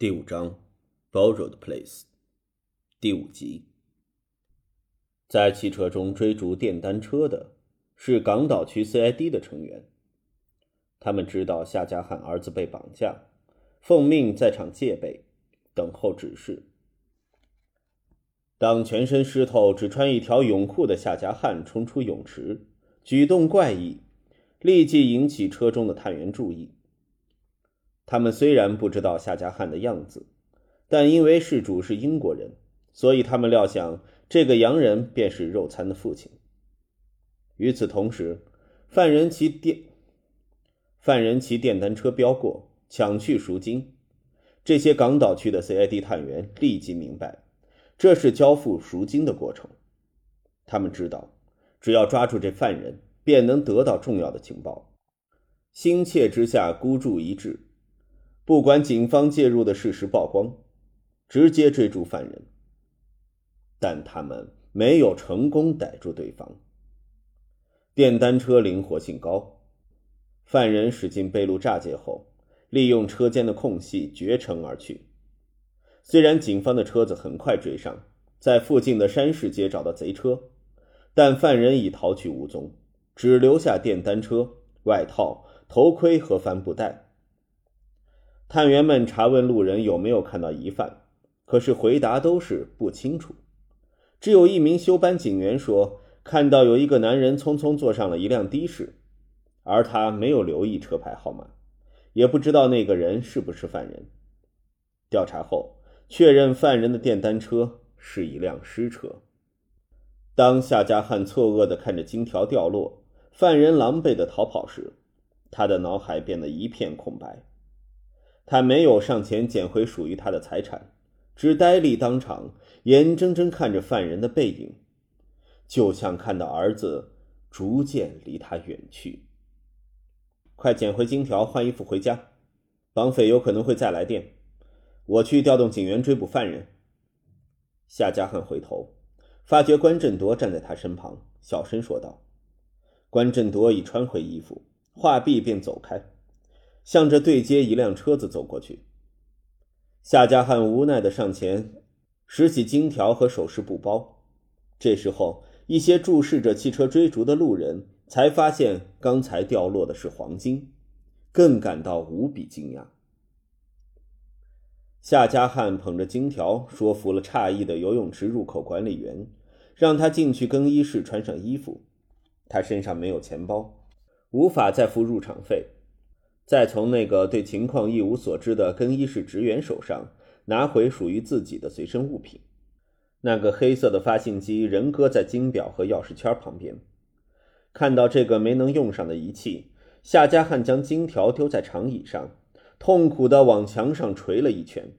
第五章，Borrowed Place，第五集。在汽车中追逐电单车的是港岛区 CID 的成员。他们知道夏家汉儿子被绑架，奉命在场戒备，等候指示。当全身湿透、只穿一条泳裤的夏家汉冲出泳池，举动怪异，立即引起车中的探员注意。他们虽然不知道夏家汉的样子，但因为事主是英国人，所以他们料想这个洋人便是肉餐的父亲。与此同时，犯人骑电犯人骑电单车飙过，抢去赎金。这些港岛区的 CID 探员立即明白，这是交付赎金的过程。他们知道，只要抓住这犯人，便能得到重要的情报。心切之下，孤注一掷。不管警方介入的事实曝光，直接追逐犯人，但他们没有成功逮住对方。电单车灵活性高，犯人驶进贝路栅界后，利用车间的空隙绝尘而去。虽然警方的车子很快追上，在附近的山市街找到贼车，但犯人已逃去无踪，只留下电单车、外套、头盔和帆布袋。探员们查问路人有没有看到疑犯，可是回答都是不清楚。只有一名休班警员说看到有一个男人匆匆坐上了一辆的士，而他没有留意车牌号码，也不知道那个人是不是犯人。调查后确认，犯人的电单车是一辆尸车。当夏家汉错愕地看着金条掉落，犯人狼狈地逃跑时，他的脑海变得一片空白。他没有上前捡回属于他的财产，只呆立当场，眼睁睁看着犯人的背影，就像看到儿子逐渐离他远去。快捡回金条，换衣服回家，绑匪有可能会再来电。我去调动警员追捕犯人。夏家汉回头，发觉关振铎站在他身旁，小声说道：“关振铎已穿回衣服，话毕便走开。”向着对街一辆车子走过去，夏家汉无奈地上前拾起金条和首饰布包。这时候，一些注视着汽车追逐的路人才发现刚才掉落的是黄金，更感到无比惊讶。夏家汉捧着金条，说服了诧异的游泳池入口管理员，让他进去更衣室穿上衣服。他身上没有钱包，无法再付入场费。再从那个对情况一无所知的更衣室职员手上拿回属于自己的随身物品，那个黑色的发信机仍搁在金表和钥匙圈旁边。看到这个没能用上的仪器，夏家汉将金条丢在长椅上，痛苦地往墙上捶了一拳。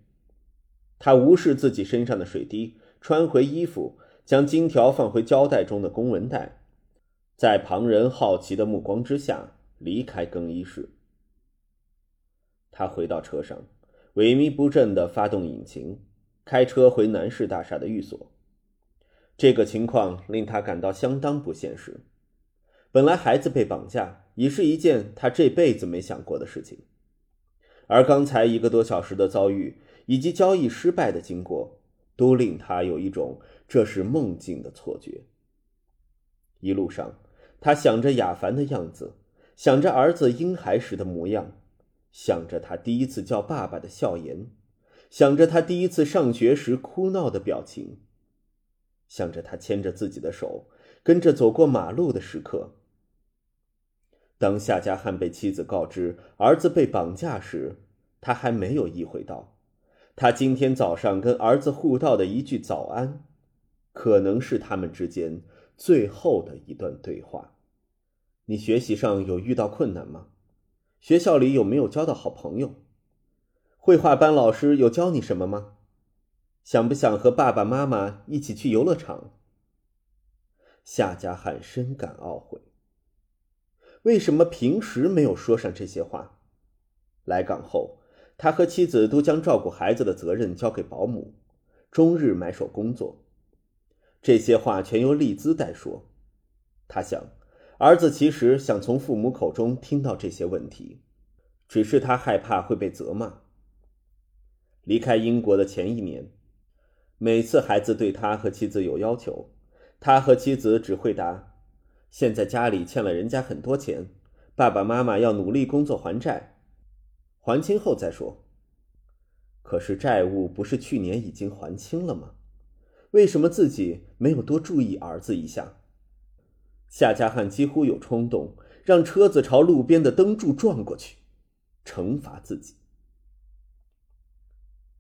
他无视自己身上的水滴，穿回衣服，将金条放回胶带中的公文袋，在旁人好奇的目光之下离开更衣室。他回到车上，萎靡不振地发动引擎，开车回南市大厦的寓所。这个情况令他感到相当不现实。本来孩子被绑架已是一件他这辈子没想过的事情，而刚才一个多小时的遭遇以及交易失败的经过，都令他有一种这是梦境的错觉。一路上，他想着雅凡的样子，想着儿子婴孩时的模样。想着他第一次叫爸爸的笑颜，想着他第一次上学时哭闹的表情，想着他牵着自己的手跟着走过马路的时刻。当夏家汉被妻子告知儿子被绑架时，他还没有意会到，他今天早上跟儿子互道的一句早安，可能是他们之间最后的一段对话。你学习上有遇到困难吗？学校里有没有交到好朋友？绘画班老师有教你什么吗？想不想和爸爸妈妈一起去游乐场？夏家汉深感懊悔。为什么平时没有说上这些话？来港后，他和妻子都将照顾孩子的责任交给保姆，终日埋首工作。这些话全由丽兹代说。他想。儿子其实想从父母口中听到这些问题，只是他害怕会被责骂。离开英国的前一年，每次孩子对他和妻子有要求，他和妻子只会答：“现在家里欠了人家很多钱，爸爸妈妈要努力工作还债，还清后再说。”可是债务不是去年已经还清了吗？为什么自己没有多注意儿子一下？夏家汉几乎有冲动，让车子朝路边的灯柱撞过去，惩罚自己。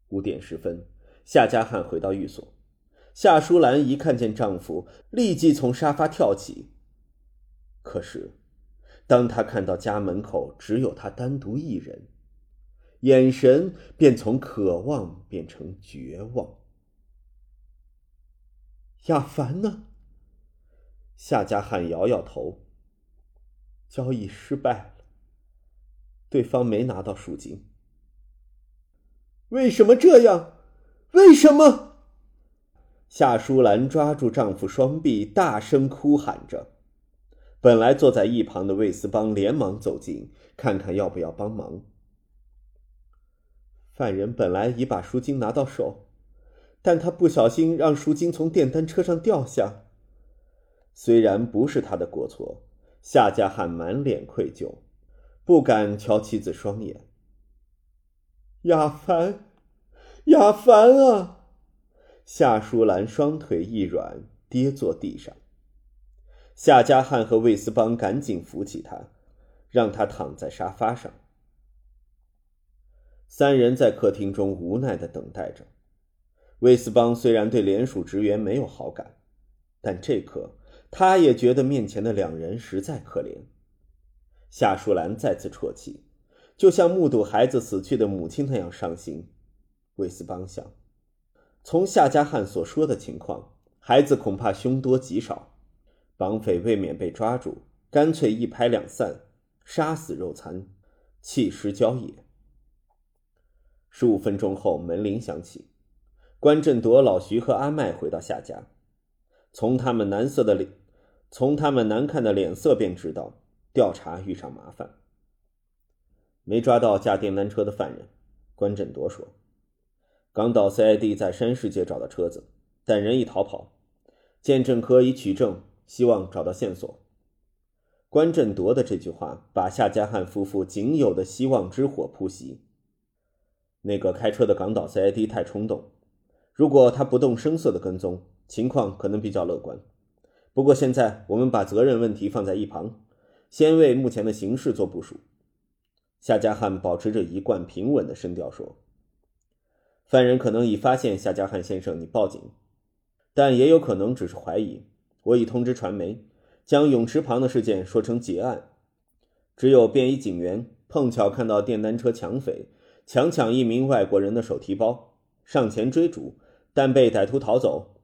五点十分，夏家汉回到寓所，夏淑兰一看见丈夫，立即从沙发跳起。可是，当她看到家门口只有她单独一人，眼神便从渴望变成绝望。亚凡呢？夏家汉摇摇头。交易失败了，对方没拿到赎金。为什么这样？为什么？夏淑兰抓住丈夫双臂，大声哭喊着。本来坐在一旁的魏斯邦连忙走近，看看要不要帮忙。犯人本来已把赎金拿到手。但他不小心让赎金从电单车上掉下。虽然不是他的过错，夏家汉满脸愧疚，不敢瞧妻子双眼。亚凡，亚凡啊！夏淑兰双腿一软，跌坐地上。夏家汉和魏斯邦赶紧扶起他，让他躺在沙发上。三人在客厅中无奈的等待着。魏斯邦虽然对联署职员没有好感，但这刻他也觉得面前的两人实在可怜。夏淑兰再次啜泣，就像目睹孩子死去的母亲那样伤心。魏斯邦想，从夏家汉所说的情况，孩子恐怕凶多吉少，绑匪未免被抓住，干脆一拍两散，杀死肉残，弃尸郊野。十五分钟后，门铃响起。关振铎、老徐和阿麦回到夏家，从他们难色的脸，从他们难看的脸色便知道调查遇上麻烦。没抓到驾电单车的犯人，关振铎说：“港岛 CID 在山世界找到车子，但人已逃跑。鉴证科已取证，希望找到线索。”关振铎的这句话把夏家汉夫妇仅有的希望之火扑熄。那个开车的港岛 CID 太冲动。如果他不动声色的跟踪，情况可能比较乐观。不过现在我们把责任问题放在一旁，先为目前的形势做部署。夏加汉保持着一贯平稳的声调说：“犯人可能已发现夏加汉先生，你报警，但也有可能只是怀疑。我已通知传媒，将泳池旁的事件说成结案。只有便衣警员碰巧看到电单车抢匪强抢一名外国人的手提包，上前追逐。”但被歹徒逃走，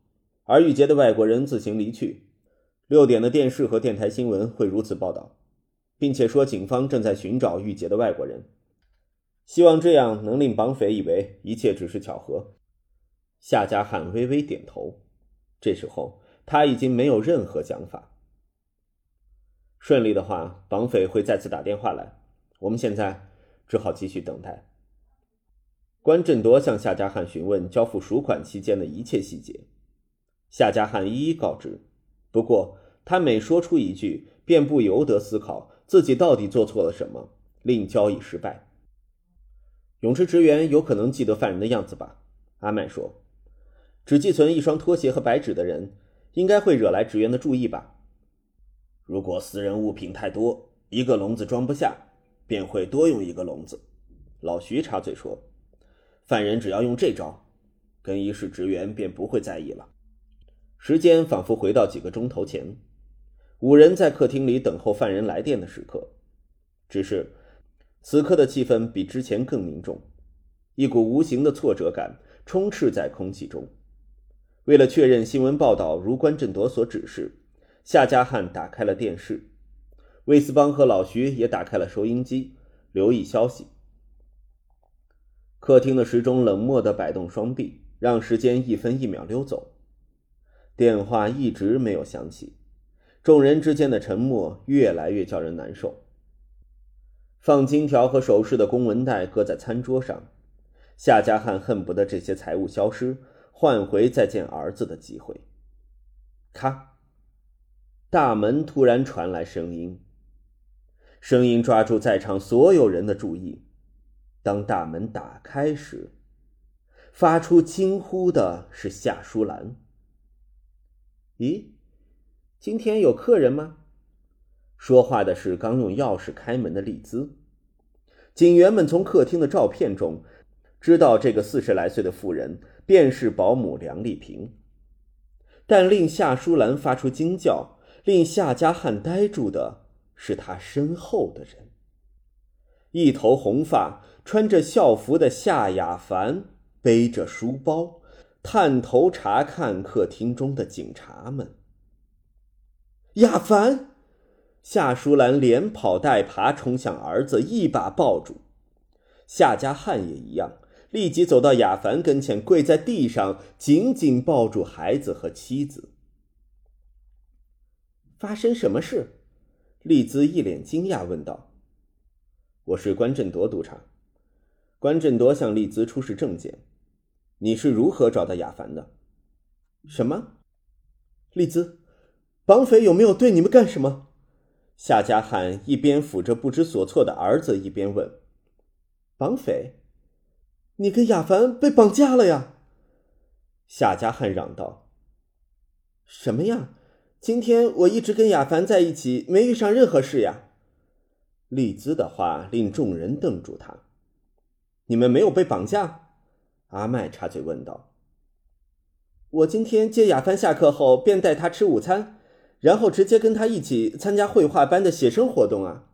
而遇劫的外国人自行离去。六点的电视和电台新闻会如此报道，并且说警方正在寻找遇劫的外国人，希望这样能令绑匪以为一切只是巧合。夏家汉微微点头，这时候他已经没有任何想法。顺利的话，绑匪会再次打电话来，我们现在只好继续等待。关振铎向夏家汉询问交付赎款期间的一切细节，夏家汉一一告知。不过，他每说出一句，便不由得思考自己到底做错了什么，令交易失败。泳池职员有可能记得犯人的样子吧？阿麦说：“只寄存一双拖鞋和白纸的人，应该会惹来职员的注意吧？如果私人物品太多，一个笼子装不下，便会多用一个笼子。”老徐插嘴说。犯人只要用这招，更衣室职员便不会在意了。时间仿佛回到几个钟头前，五人在客厅里等候犯人来电的时刻。只是，此刻的气氛比之前更凝重，一股无形的挫折感充斥在空气中。为了确认新闻报道如关振铎所指示，夏家汉打开了电视，魏斯邦和老徐也打开了收音机，留意消息。客厅的时钟冷漠地摆动双臂，让时间一分一秒溜走。电话一直没有响起，众人之间的沉默越来越叫人难受。放金条和首饰的公文袋搁在餐桌上，夏家汉恨不得这些财物消失，换回再见儿子的机会。咔！大门突然传来声音，声音抓住在场所有人的注意。当大门打开时，发出惊呼的是夏淑兰。咦，今天有客人吗？说话的是刚用钥匙开门的丽兹。警员们从客厅的照片中知道，这个四十来岁的妇人便是保姆梁丽萍。但令夏淑兰发出惊叫，令夏家汉呆住的是她身后的人。一头红发、穿着校服的夏雅凡背着书包，探头查看客厅中的警察们。亚凡。夏淑兰连跑带爬冲向儿子，一把抱住。夏家汉也一样，立即走到亚凡跟前，跪在地上，紧紧抱住孩子和妻子。发生什么事？丽兹一脸惊讶问道。“我是关振铎督察。”关振铎向丽兹出示证件。“你是如何找到亚凡的？”“什么？”丽兹，“绑匪有没有对你们干什么？”夏家汉一边抚着不知所措的儿子，一边问：“绑匪，你跟亚凡被绑架了呀？”夏家汉嚷道：“什么呀？今天我一直跟亚凡在一起，没遇上任何事呀。”丽兹的话令众人瞪住他。“你们没有被绑架？”阿麦插嘴问道。“我今天接亚凡下课后，便带他吃午餐。”然后直接跟他一起参加绘画班的写生活动啊！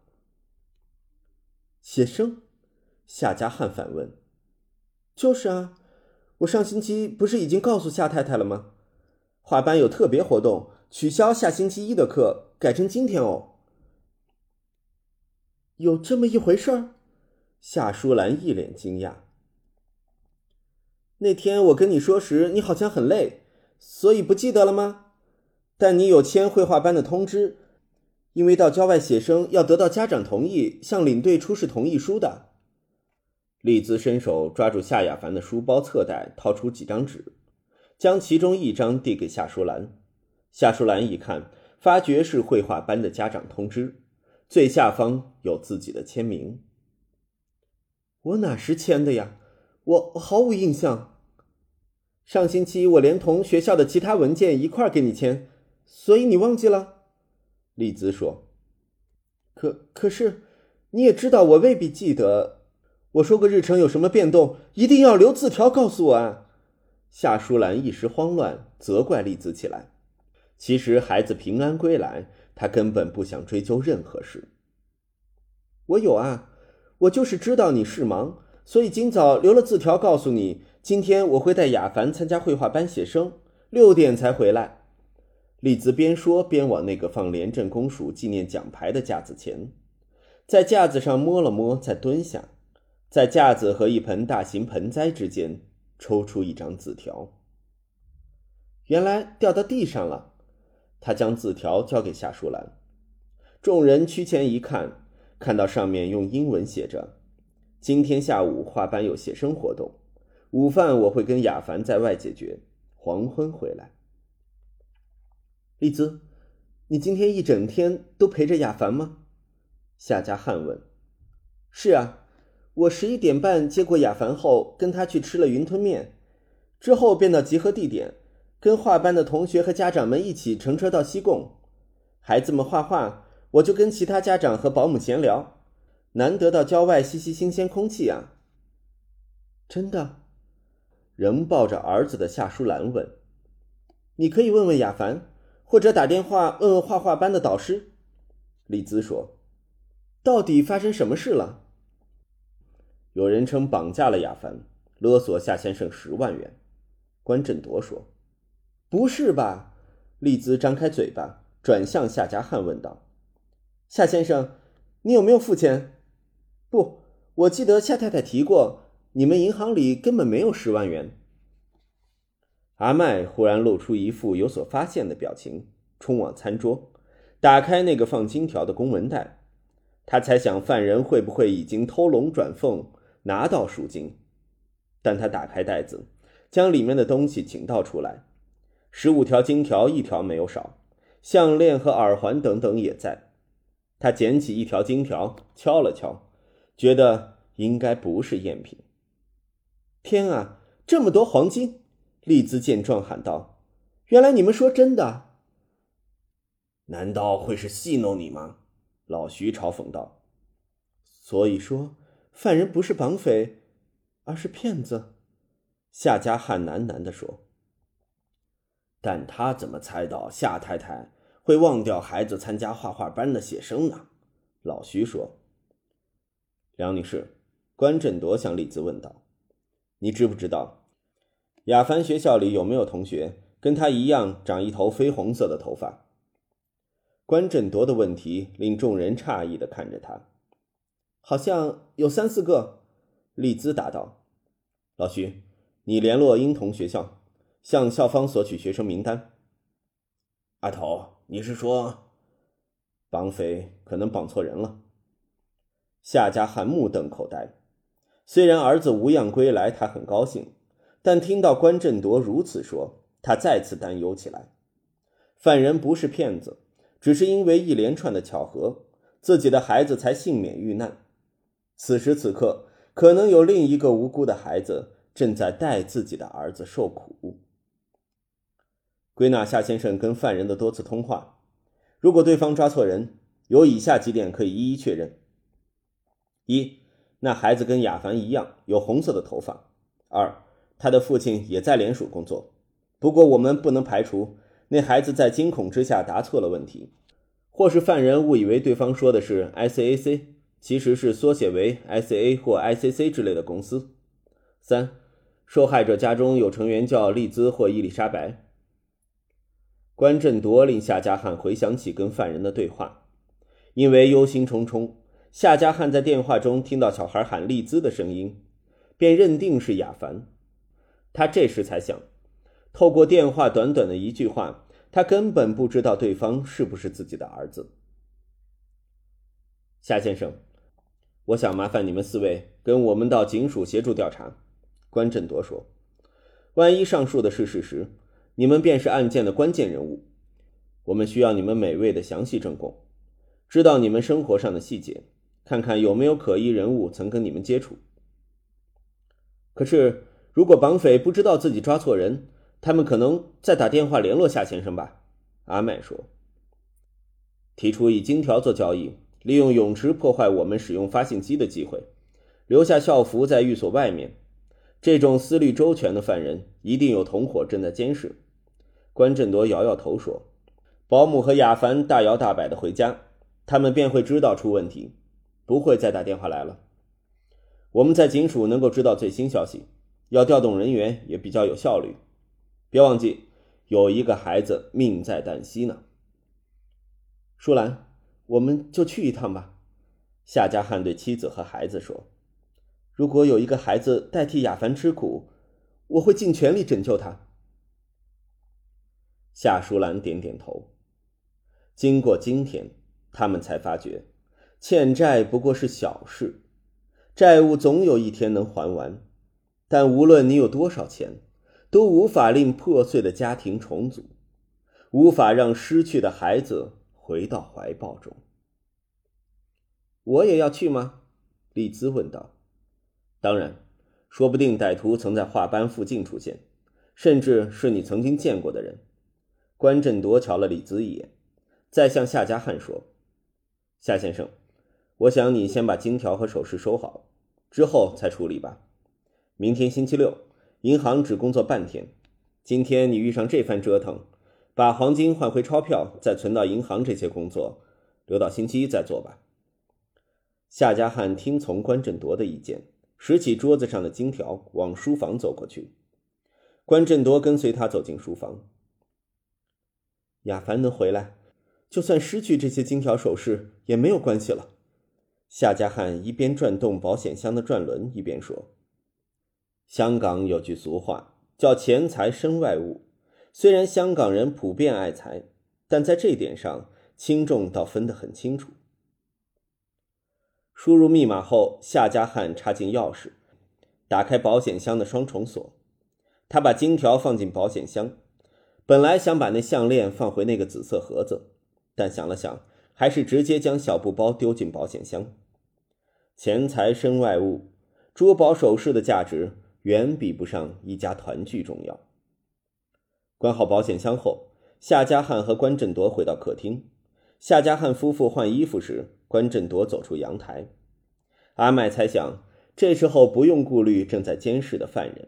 写生？夏家汉反问：“就是啊，我上星期不是已经告诉夏太太了吗？画班有特别活动，取消下星期一的课，改成今天哦。”有这么一回事？夏淑兰一脸惊讶。那天我跟你说时，你好像很累，所以不记得了吗？但你有签绘画班的通知，因为到郊外写生要得到家长同意，向领队出示同意书的。丽兹伸手抓住夏亚凡的书包侧袋，掏出几张纸，将其中一张递给夏淑兰。夏淑兰一看，发觉是绘画班的家长通知，最下方有自己的签名。我哪时签的呀？我毫无印象。上星期我连同学校的其他文件一块给你签。所以你忘记了，丽兹说。可可是，你也知道我未必记得。我说过日程有什么变动，一定要留字条告诉我啊。夏淑兰一时慌乱，责怪丽兹起来。其实孩子平安归来，她根本不想追究任何事。我有啊，我就是知道你是忙，所以今早留了字条告诉你，今天我会带雅凡参加绘画班写生，六点才回来。丽兹边说边往那个放廉政公署纪念奖牌的架子前，在架子上摸了摸，再蹲下，在架子和一盆大型盆栽之间抽出一张字条。原来掉到地上了。他将字条交给夏淑兰，众人趋前一看，看到上面用英文写着：“今天下午画班有写生活动，午饭我会跟雅凡在外解决，黄昏回来。”丽兹，你今天一整天都陪着亚凡吗？夏家汉问。是啊，我十一点半接过亚凡后，跟他去吃了云吞面，之后便到集合地点，跟画班的同学和家长们一起乘车到西贡。孩子们画画，我就跟其他家长和保姆闲聊。难得到郊外吸吸新鲜空气啊！真的？仍抱着儿子的夏淑兰问。你可以问问亚凡。或者打电话问问画画班的导师，丽兹说：“到底发生什么事了？”有人称绑架了亚凡，勒索夏先生十万元。关振铎说：“不是吧？”丽兹张开嘴巴，转向夏家汉问道：“夏先生，你有没有付钱？”“不，我记得夏太太提过，你们银行里根本没有十万元。”阿麦忽然露出一副有所发现的表情，冲往餐桌，打开那个放金条的公文袋。他猜想犯人会不会已经偷龙转凤，拿到赎金。但他打开袋子，将里面的东西请倒出来，十五条金条一条没有少，项链和耳环等等也在。他捡起一条金条，敲了敲，觉得应该不是赝品。天啊，这么多黄金！丽兹见状喊道：“原来你们说真的？难道会是戏弄你吗？”老徐嘲讽道。“所以说，犯人不是绑匪。”而是骗子，夏家汉喃喃地说。但他怎么猜到夏太太会忘掉孩子参加画画班的写生呢？老徐说。梁女士，关振铎向丽兹问道：“你知不知道，雅凡学校里有没有同学跟他一样长一头绯红色的头发？”关振铎的问题令众人诧异的看着他。好像有三四个。丽兹答道：“老徐，你联络婴童学校，向校方索取学生名单。”阿头，你是说，绑匪可能绑错人了？夏家汉目瞪口呆。虽然儿子无恙归来，他很高兴，但听到关振铎如此说，他再次担忧起来。犯人不是骗子，只是因为一连串的巧合，自己的孩子才幸免遇难。此时此刻。可能有另一个无辜的孩子正在带自己的儿子受苦。归纳夏先生跟犯人的多次通话，如果对方抓错人，有以下几点可以一一确认：一，那孩子跟亚凡一样有红色的头发；二，他的父亲也在联署工作。不过我们不能排除那孩子在惊恐之下答错了问题，或是犯人误以为对方说的是 ICAC。其实是缩写为 ICA 或 ICC 之类的公司。三，受害者家中有成员叫丽兹或伊丽莎白。关振铎令夏家汉回想起跟犯人的对话，因为忧心忡忡，夏家汉在电话中听到小孩喊丽兹的声音，便认定是亚凡。他这时才想，透过电话短短的一句话，他根本不知道对方是不是自己的儿子。夏先生。我想麻烦你们四位跟我们到警署协助调查。”关振铎说，“万一上述的是事实，你们便是案件的关键人物。我们需要你们每位的详细证供，知道你们生活上的细节，看看有没有可疑人物曾跟你们接触。可是，如果绑匪不知道自己抓错人，他们可能再打电话联络夏先生吧？”阿麦说，“提出以金条做交易。”利用泳池破坏我们使用发信机的机会，留下校服在寓所外面。这种思虑周全的犯人一定有同伙正在监视。关振铎摇摇头说：“保姆和亚凡大摇大摆的回家，他们便会知道出问题，不会再打电话来了。我们在警署能够知道最新消息，要调动人员也比较有效率。别忘记，有一个孩子命在旦夕呢。”舒兰。我们就去一趟吧，夏家汉对妻子和孩子说：“如果有一个孩子代替亚凡吃苦，我会尽全力拯救他。”夏淑兰点点头。经过今天，他们才发觉，欠债不过是小事，债务总有一天能还完。但无论你有多少钱，都无法令破碎的家庭重组，无法让失去的孩子。回到怀抱中。我也要去吗？丽兹问道。当然，说不定歹徒曾在画班附近出现，甚至是你曾经见过的人。关振铎瞧了李兹一眼，再向夏家汉说：“夏先生，我想你先把金条和首饰收好，之后再处理吧。明天星期六，银行只工作半天。今天你遇上这番折腾。”把黄金换回钞票，再存到银行，这些工作留到星期一再做吧。夏家汉听从关振铎的意见，拾起桌子上的金条，往书房走过去。关振铎跟随他走进书房。亚凡能回来，就算失去这些金条首饰也没有关系了。夏家汉一边转动保险箱的转轮，一边说：“香港有句俗话，叫钱财身外物。”虽然香港人普遍爱财，但在这点上轻重倒分得很清楚。输入密码后，夏家汉插进钥匙，打开保险箱的双重锁。他把金条放进保险箱，本来想把那项链放回那个紫色盒子，但想了想，还是直接将小布包丢进保险箱。钱财身外物，珠宝首饰的价值远比不上一家团聚重要。关好保险箱后，夏家汉和关振铎回到客厅。夏家汉夫妇换衣服时，关振铎走出阳台。阿麦猜想，这时候不用顾虑正在监视的犯人。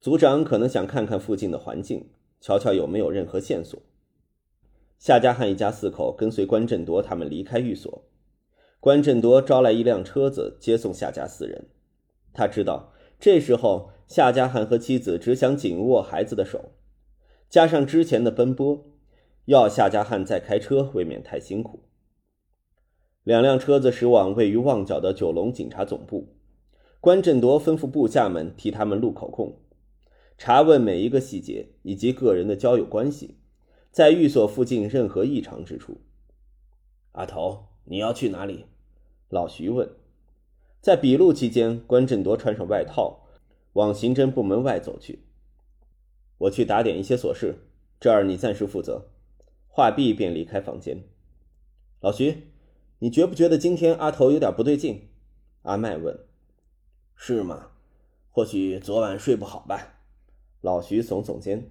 组长可能想看看附近的环境，瞧瞧有没有任何线索。夏家汉一家四口跟随关振铎他们离开寓所。关振铎招来一辆车子接送夏家四人。他知道这时候夏家汉和妻子只想紧握孩子的手，加上之前的奔波，要夏家汉再开车未免太辛苦。两辆车子驶往位于旺角的九龙警察总部。关振铎吩咐部下们替他们录口供。查问每一个细节以及个人的交友关系，在寓所附近任何异常之处。阿头，你要去哪里？老徐问。在笔录期间，关振铎穿上外套，往刑侦部门外走去。我去打点一些琐事，这儿你暂时负责。话毕，便离开房间。老徐，你觉不觉得今天阿头有点不对劲？阿麦问。是吗？或许昨晚睡不好吧。老徐耸耸肩。